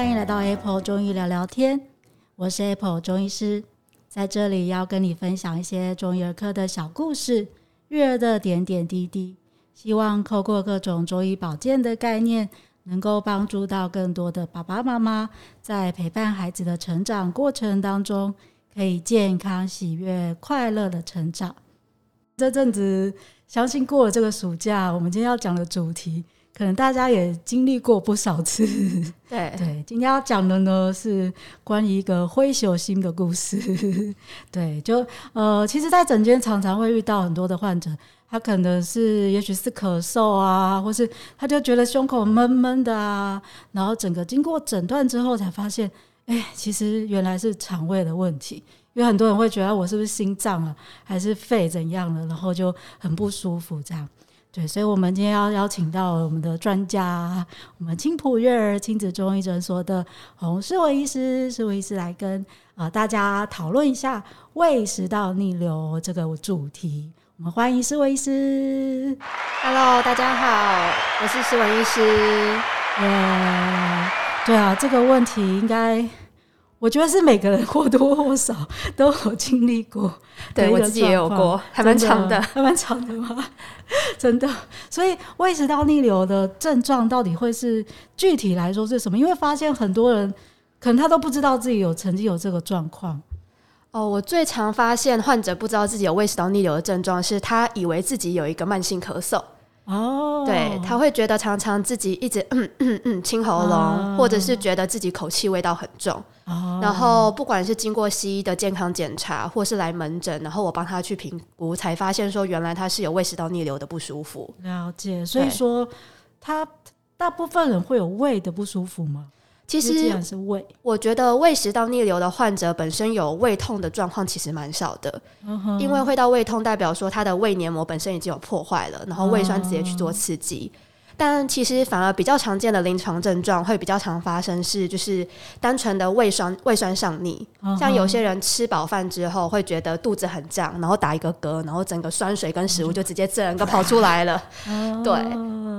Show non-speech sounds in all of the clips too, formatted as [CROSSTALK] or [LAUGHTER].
欢迎来到 Apple 中医聊聊天，我是 Apple 中医师，在这里要跟你分享一些中医儿科的小故事，育儿的点点滴滴，希望透过各种中医保健的概念，能够帮助到更多的爸爸妈妈，在陪伴孩子的成长过程当中，可以健康、喜悦、快乐的成长。这阵子，相信过了这个暑假，我们今天要讲的主题。可能大家也经历过不少次，[LAUGHS] 对对。今天要讲的呢是关于一个灰熊心的故事，[LAUGHS] 对，就呃，其实，在诊间常常会遇到很多的患者，他可能是也许是咳嗽啊，或是他就觉得胸口闷闷的啊，然后整个经过诊断之后才发现，哎，其实原来是肠胃的问题，因为很多人会觉得我是不是心脏啊，还是肺怎样了，然后就很不舒服这样。对，所以，我们今天要邀请到我们的专家，我们青浦悦儿亲子中医诊所的洪诗维医师，诗维医师来跟啊、呃、大家讨论一下胃食道逆流这个主题。我们欢迎诗维医师。Hello，大家好，我是诗维医师。耶、yeah，对啊，这个问题应该。我觉得是每个人或多或少都有经历过，[LAUGHS] 对，我自己也有过，还蛮长的，还蛮长的吗？[LAUGHS] 真的，所以胃食道逆流的症状到底会是具体来说是什么？因为发现很多人可能他都不知道自己有曾经有这个状况。哦，我最常发现患者不知道自己有胃食道逆流的症状，是他以为自己有一个慢性咳嗽。哦，对，他会觉得常常自己一直嗯嗯嗯清喉咙，哦，或者是觉得自己口气味道很重。哦，然后不管是经过西医的健康检查，或是来门诊，然后我帮他去评估，才发现说原来他是有胃食道逆流的不舒服。了解，所以说他大部分人会有胃的不舒服吗？其实是胃，我觉得胃食道逆流的患者本身有胃痛的状况其实蛮少的，因为会到胃痛代表说他的胃黏膜本身已经有破坏了，然后胃酸直接去做刺激。但其实反而比较常见的临床症状会比较常发生是，就是单纯的胃酸胃酸上逆，像有些人吃饱饭之后会觉得肚子很胀，然后打一个嗝，然后整个酸水跟食物就直接整个跑出来了。[LAUGHS] 对，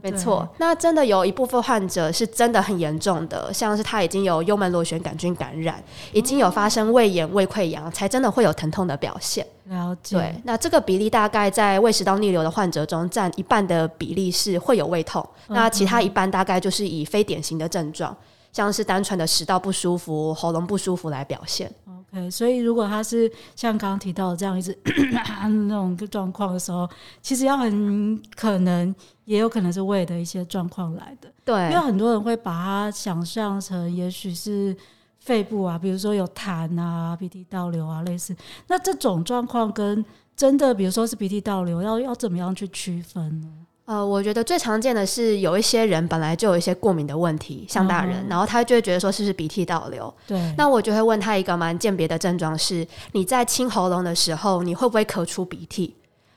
没错。那真的有一部分患者是真的很严重的，像是他已经有幽门螺旋杆菌感染，已经有发生胃炎、胃溃疡，才真的会有疼痛的表现。了解。对，那这个比例大概在胃食道逆流的患者中占一半的比例是会有胃痛，嗯，那其他一半大概就是以非典型的症状，像是单纯的食道不舒服、喉咙不舒服来表现。OK，所以如果他是像刚刚提到的这样一直 [COUGHS] 那种状况的时候，其实要很可能也有可能是胃的一些状况来的。对，因为很多人会把它想象成也许是。肺部啊，比如说有痰啊、鼻涕倒流啊，类似。那这种状况跟真的，比如说是鼻涕倒流，要要怎么样去区分呢？呃，我觉得最常见的是有一些人本来就有一些过敏的问题，像大人，嗯、然后他就会觉得说是不是鼻涕倒流。对。那我就会问他一个蛮鉴别的症状是：你在清喉咙的时候，你会不会咳出鼻涕？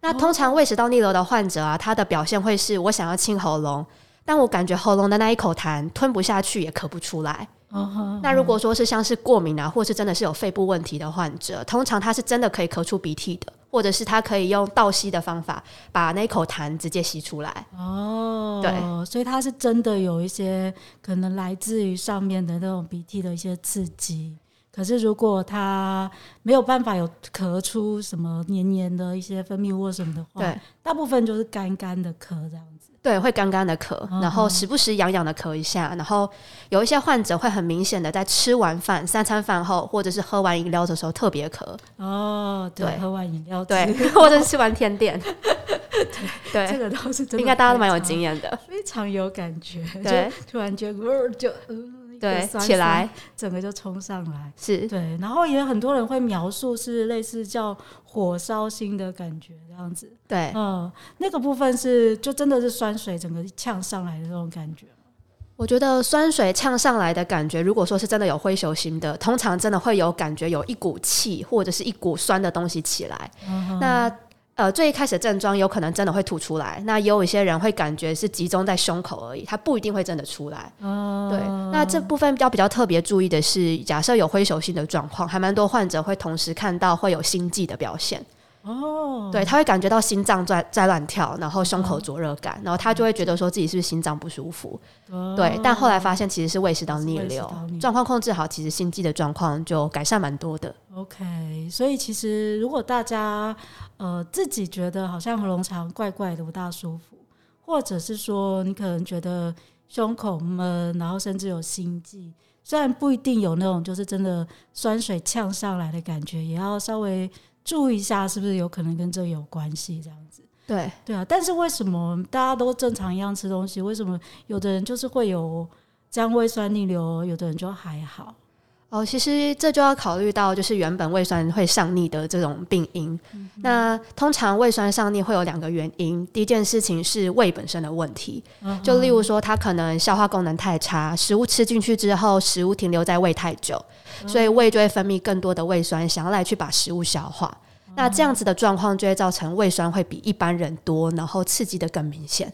那通常胃食道逆流的患者啊，他的表现会是我想要清喉咙，但我感觉喉咙的那一口痰吞不下去，也咳不出来。Uh -huh. 那如果说是像是过敏啊，或是真的是有肺部问题的患者，通常他是真的可以咳出鼻涕的，或者是他可以用倒吸的方法把那口痰直接吸出来。哦，对，所以他是真的有一些可能来自于上面的那种鼻涕的一些刺激。可是如果他没有办法有咳出什么黏黏的一些分泌物什么的话，对，大部分就是干干的咳这样子。对，会干干的咳，然后时不时痒痒的咳一下，然后有一些患者会很明显的在吃完饭、三餐饭后，或者是喝完饮料的时候特别咳。哦，对，对喝完饮料，对，[LAUGHS] 或者是吃完甜点，[LAUGHS] 对，这个倒是真的，应该大家都蛮有经验的，非常有感觉，对，突然间，就。对，起来，整个就冲上来，是。对，然后也很多人会描述是类似叫火烧心的感觉这样子，对，嗯，那个部分是就真的是酸水整个呛上来的那种感觉。我觉得酸水呛上来的感觉，如果说是真的有灰球心的，通常真的会有感觉有一股气或者是一股酸的东西起来，嗯、那。呃，最一开始的症状有可能真的会吐出来，那也有一些人会感觉是集中在胸口而已，它不一定会真的出来。哦、对，那这部分要比较特别注意的是，假设有灰手性的状况，还蛮多患者会同时看到会有心悸的表现。哦，对，他会感觉到心脏在在乱跳，然后胸口灼热感，哦、然后他就会觉得说自己是不是心脏不舒服。哦、对，但后来发现其实是胃食道逆流，状况控制好，其实心悸的状况就改善蛮多的。OK，所以其实如果大家呃自己觉得好像喉咙常怪怪的不大舒服，或者是说你可能觉得胸口闷，然后甚至有心悸，虽然不一定有那种就是真的酸水呛上来的感觉，也要稍微。注意一下，是不是有可能跟这有关系？这样子，对对啊。但是为什么大家都正常一样吃东西，为什么有的人就是会有这样胃酸逆流，有的人就还好？哦，其实这就要考虑到，就是原本胃酸会上逆的这种病因。嗯、那通常胃酸上逆会有两个原因，第一件事情是胃本身的问题，嗯、就例如说它可能消化功能太差，食物吃进去之后，食物停留在胃太久。所以胃就会分泌更多的胃酸，想要来去把食物消化。那这样子的状况就会造成胃酸会比一般人多，然后刺激的更明显。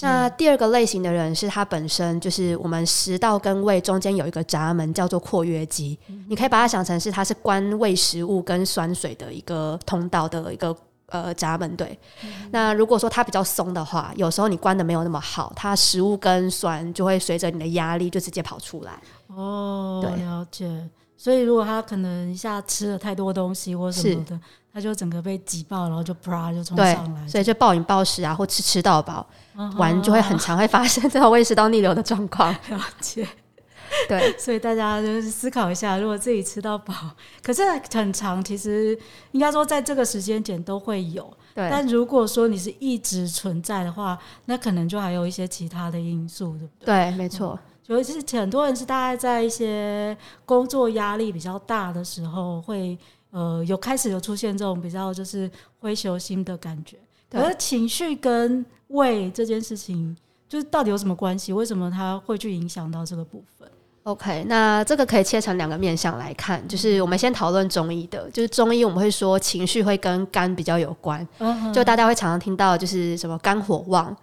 那第二个类型的人是他本身就是我们食道跟胃中间有一个闸门，叫做括约肌。你可以把它想成是它是关胃食物跟酸水的一个通道的一个呃闸门。对。那如果说它比较松的话，有时候你关的没有那么好，它食物跟酸就会随着你的压力就直接跑出来。哦，对，了解。所以如果他可能一下吃了太多东西或什么的，他就整个被挤爆，然后就啪就冲上来，所以就暴饮暴食啊，或吃吃到饱，完、uh huh. 就会很常会发生这种胃食道逆流的状况。[LAUGHS] 了解，对，所以大家就是思考一下，如果自己吃到饱，可是很长，其实应该说在这个时间点都会有。对，但如果说你是一直存在的话，那可能就还有一些其他的因素，对不对？对，没错。尤其是很多人是大概在一些工作压力比较大的时候，会呃有开始有出现这种比较就是灰球心的感觉。对可是情绪跟胃这件事情，就是到底有什么关系？为什么它会去影响到这个部分？OK，那这个可以切成两个面向来看，就是我们先讨论中医的，就是中医我们会说情绪会跟肝比较有关，就大家会常常听到就是什么肝火旺。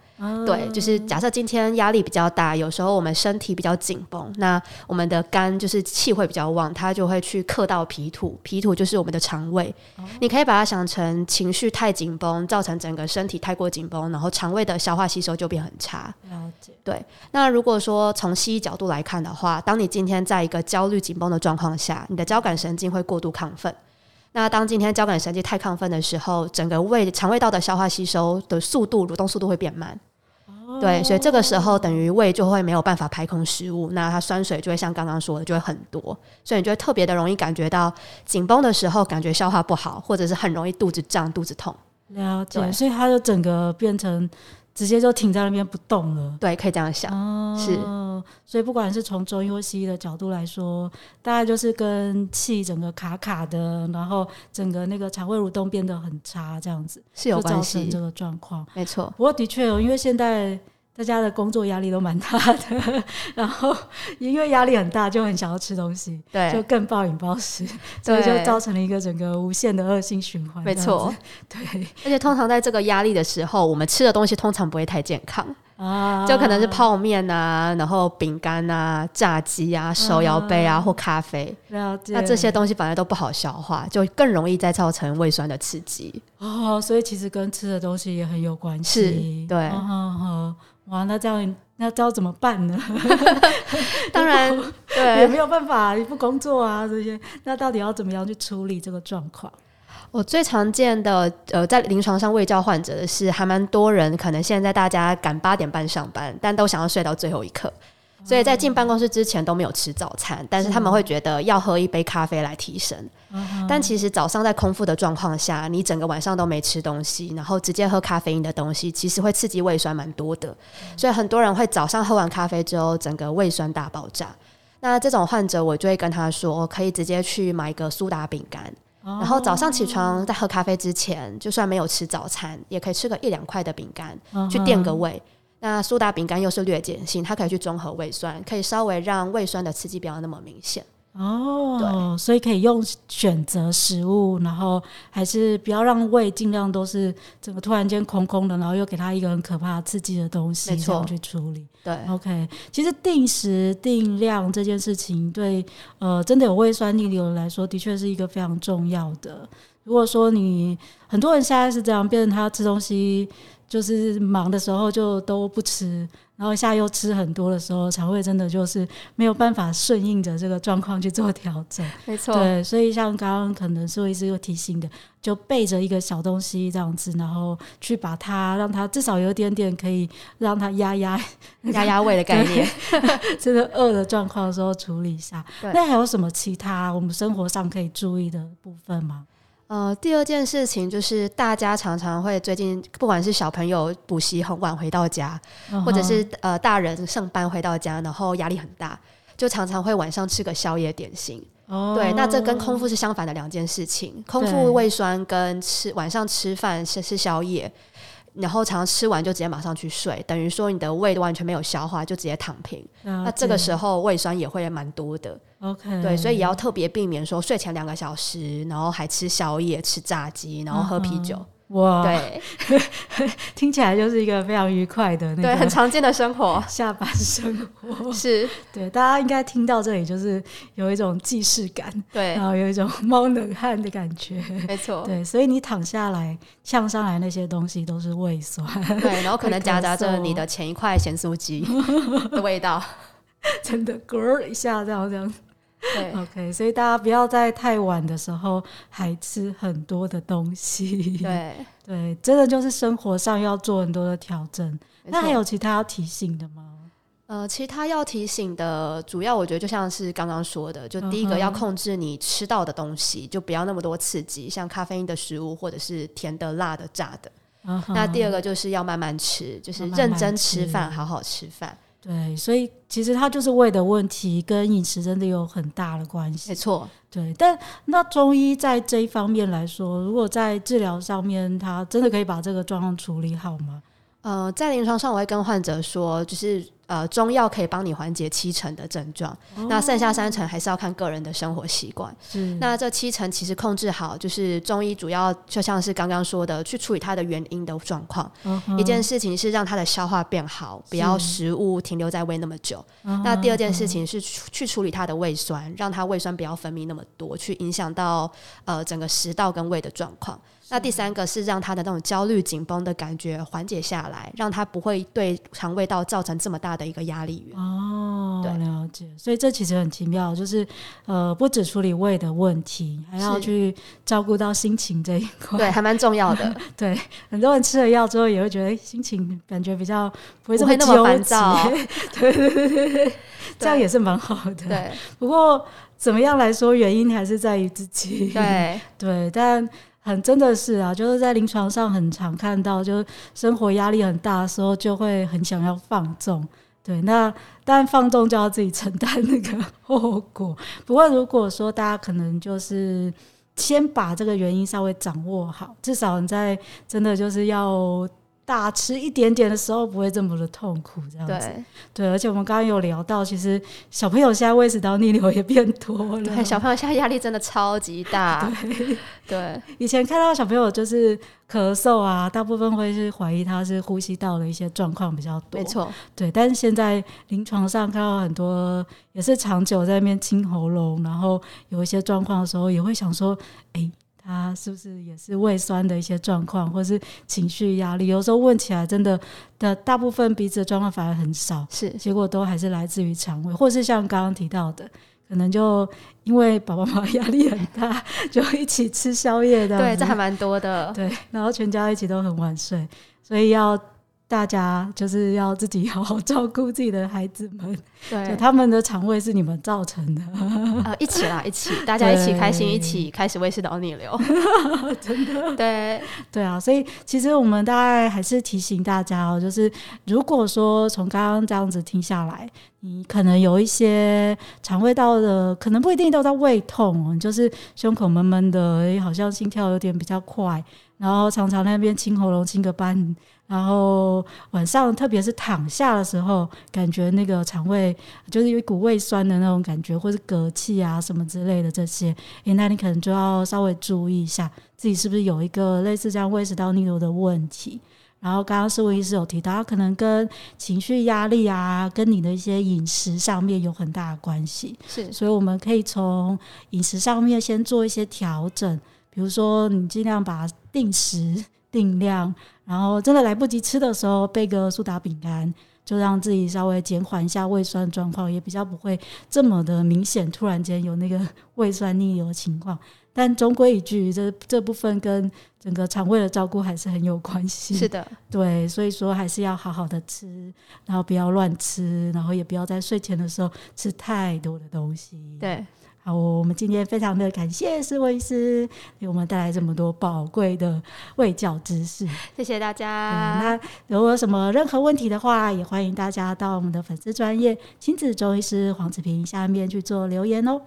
对，就是假设今天压力比较大，有时候我们身体比较紧绷，那我们的肝就是气会比较旺，它就会去克到脾土，脾土就是我们的肠胃。哦、你可以把它想成情绪太紧绷，造成整个身体太过紧绷，然后肠胃的消化吸收就变很差。了解。对，那如果说从西医角度来看的话，当你今天在一个焦虑紧绷的状况下，你的交感神经会过度亢奋。那当今天交感神经太亢奋的时候，整个胃肠胃道的消化吸收的速度、蠕动速度会变慢。对，所以这个时候等于胃就会没有办法排空食物，那它酸水就会像刚刚说的就会很多，所以你就会特别的容易感觉到紧绷的时候，感觉消化不好，或者是很容易肚子胀、肚子痛。了解，所以它就整个变成。直接就停在那边不动了，对，可以这样想，哦、是。所以不管是从中医或西医的角度来说，大概就是跟气整个卡卡的，然后整个那个肠胃蠕动变得很差，这样子是有关系，造成这个状况，没错。不过的确哦，因为现在。大家的工作压力都蛮大的，[LAUGHS] 然后因为压力很大，就很想要吃东西，对，就更暴饮暴食，所以就造成了一个整个无限的恶性循环。没错，对。而且通常在这个压力的时候，我们吃的东西通常不会太健康啊，就可能是泡面啊，然后饼干啊、炸鸡啊、手摇杯啊或咖啡。那这些东西反而都不好消化，就更容易再造成胃酸的刺激。哦，所以其实跟吃的东西也很有关系。是，对。哇，那这样那这样怎么办呢？[LAUGHS] 当然，[LAUGHS] 对，也没有办法，你不工作啊这些，那到底要怎么样去处理这个状况？我最常见的呃，在临床上未教患者的是，还蛮多人，可能现在大家赶八点半上班，但都想要睡到最后一刻。所以在进办公室之前都没有吃早餐，但是他们会觉得要喝一杯咖啡来提神。但其实早上在空腹的状况下，你整个晚上都没吃东西，然后直接喝咖啡因的东西，其实会刺激胃酸蛮多的。所以很多人会早上喝完咖啡之后，整个胃酸大爆炸。那这种患者，我就会跟他说，可以直接去买一个苏打饼干，然后早上起床在喝咖啡之前，就算没有吃早餐，也可以吃个一两块的饼干，去垫个胃。那苏打饼干又是略碱性，它可以去中和胃酸，可以稍微让胃酸的刺激不要那么明显。哦，对，所以可以用选择食物，然后还是不要让胃尽量都是整个突然间空空的，然后又给他一个很可怕刺激的东西，这样去处理。对，OK，其实定时定量这件事情，对呃，真的有胃酸逆流来说，的确是一个非常重要的。如果说你很多人现在是这样，变成他吃东西就是忙的时候就都不吃。然后一下又吃很多的时候，肠胃真的就是没有办法顺应着这个状况去做调整。没错，对，所以像刚刚可能是会是有提醒的，就备着一个小东西这样子，然后去把它让它至少有一点点可以让它压压 [LAUGHS] 压压胃的概念，[LAUGHS] 真的饿的状况的时候处理一下。那还有什么其他我们生活上可以注意的部分吗？呃，第二件事情就是大家常常会最近，不管是小朋友补习很晚回到家，或者是呃大人上班回到家，然后压力很大，就常常会晚上吃个宵夜点心。哦，对，那这跟空腹是相反的两件事情。空腹胃酸跟吃晚上吃饭是吃宵夜。然后常常吃完就直接马上去睡，等于说你的胃都完全没有消化，就直接躺平。那这个时候胃酸也会蛮多的。OK，对，所以也要特别避免说睡前两个小时，然后还吃宵夜、吃炸鸡，然后喝啤酒。Uh. 哇，对，[LAUGHS] 听起来就是一个非常愉快的那个，对，很常见的生活，下班生活。是，[LAUGHS] 对，大家应该听到这里就是有一种既视感，对，然后有一种冒冷汗的感觉，没错，对，所以你躺下来呛上来那些东西都是胃酸，对，然后可能 [LAUGHS] 夹杂着你的前一块咸酥鸡的味道，真的咯一下这样这样。对，OK，所以大家不要在太晚的时候还吃很多的东西。对，[LAUGHS] 对，真的就是生活上要做很多的调整。那还有其他要提醒的吗？呃，其他要提醒的，主要我觉得就像是刚刚说的，就第一个要控制你吃到的东西，uh huh. 就不要那么多刺激，像咖啡因的食物或者是甜的、辣的、炸的。Uh huh. 那第二个就是要慢慢吃，就是认真吃饭，慢慢吃。好好吃饭。对，所以其实它就是胃的问题，跟饮食真的有很大的关系。没错，对。但那中医在这一方面来说，如果在治疗上面，它真的可以把这个状况处理好吗？呃，在临床上，我会跟患者说，就是。呃，中药可以帮你缓解七成的症状，哦、那剩下三成还是要看个人的生活习惯。那这七成其实控制好，就是中医主要就像是刚刚说的，去处理它的原因的状况。嗯、一件事情是让它的消化变好，不要食物停留在胃那么久。是那第二件事情是去处理它的胃酸，让它胃酸不要分泌那么多，去影响到呃整个食道跟胃的状况。那第三个是让他的那种焦虑紧绷的感觉缓解下来，让他不会对肠胃道造成这么大的一个压力源。哦，对，了解。所以这其实很奇妙，就是呃，不止处理胃的问题，还要去照顾到心情这一块。对，还蛮重要的。[LAUGHS] 对，很多人吃了药之后也会觉得心情感觉比较不会这么那么烦躁。[LAUGHS] 对对对对 [LAUGHS] 对，这样也是蛮好的。对，不过怎么样来说，原因还是在于自己。对 [LAUGHS] 对，但。很真的是啊，就是在临床上很常看到，就是生活压力很大的时候，就会很想要放纵。对，那但放纵就要自己承担那个后果。[LAUGHS] 不过如果说大家可能就是先把这个原因稍微掌握好，至少你在真的就是要。大吃一点点的时候不会这么的痛苦，这样子。对，对，而且我们刚刚有聊到，其实小朋友现在胃食道逆流也变多了。对，小朋友现在压力真的超级大。[LAUGHS] 对，对，以前看到小朋友就是咳嗽啊，大部分会是怀疑他是呼吸道的一些状况比较多。没错，对。但是现在临床上看到很多也是长久在那边清喉咙，然后有一些状况的时候，也会想说，哎。他是不是也是胃酸的一些状况，或是情绪压力？有时候问起来，真的的大部分鼻子的状况反而很少，是结果都还是来自于肠胃，或是像刚刚提到的，可能就因为爸爸妈妈 [LAUGHS] 压力很大，就一起吃宵夜的，对，这还蛮多的，对，然后全家一起都很晚睡，所以要。大家就是要自己好好照顾自己的孩子们，对，他们的肠胃是你们造成的，呃，[LAUGHS] 一起啦，一起，大家一起开心，一起开始胃食道逆流，[LAUGHS] 真的，[LAUGHS] 对，对啊，所以其实我们大概还是提醒大家哦，就是如果说从刚刚这样子听下来，你可能有一些肠胃道的，可能不一定都在胃痛，就是胸口闷闷的，好像心跳有点比较快，然后常常那边清喉咙清个半。然后晚上，特别是躺下的时候，感觉那个肠胃就是有一股胃酸的那种感觉，或是嗝气啊什么之类的这些，诶，那你可能就要稍微注意一下，自己是不是有一个类似这样胃食道逆流的问题。然后刚刚诗文医师有提到，可能跟情绪压力啊，跟你的一些饮食上面有很大的关系。是，所以我们可以从饮食上面先做一些调整。比如说你尽量把定时 [LAUGHS] 定量，然后真的来不及吃的时候，备个苏打饼干，就让自己稍微减缓一下胃酸状况，也比较不会这么的明显，突然间有那个 [LAUGHS] 胃酸逆流的情况。但终归一句，这这部分跟整个肠胃的照顾还是很有关系。是的，对，所以说还是要好好的吃，然后不要乱吃，然后也不要在睡前的时候吃太多的东西。对，好，我们今天非常的感谢施维医师给我们带来这么多宝贵的卫教知识，谢谢大家。那如果有什么任何问题的话，也欢迎大家到我们的粉丝专业亲子中医师黄子平下面去做留言哦。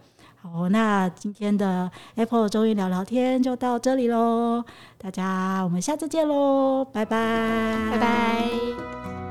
好，那今天的 Apple 终于聊聊天就到这里喽，大家我们下次见喽，拜拜，拜拜。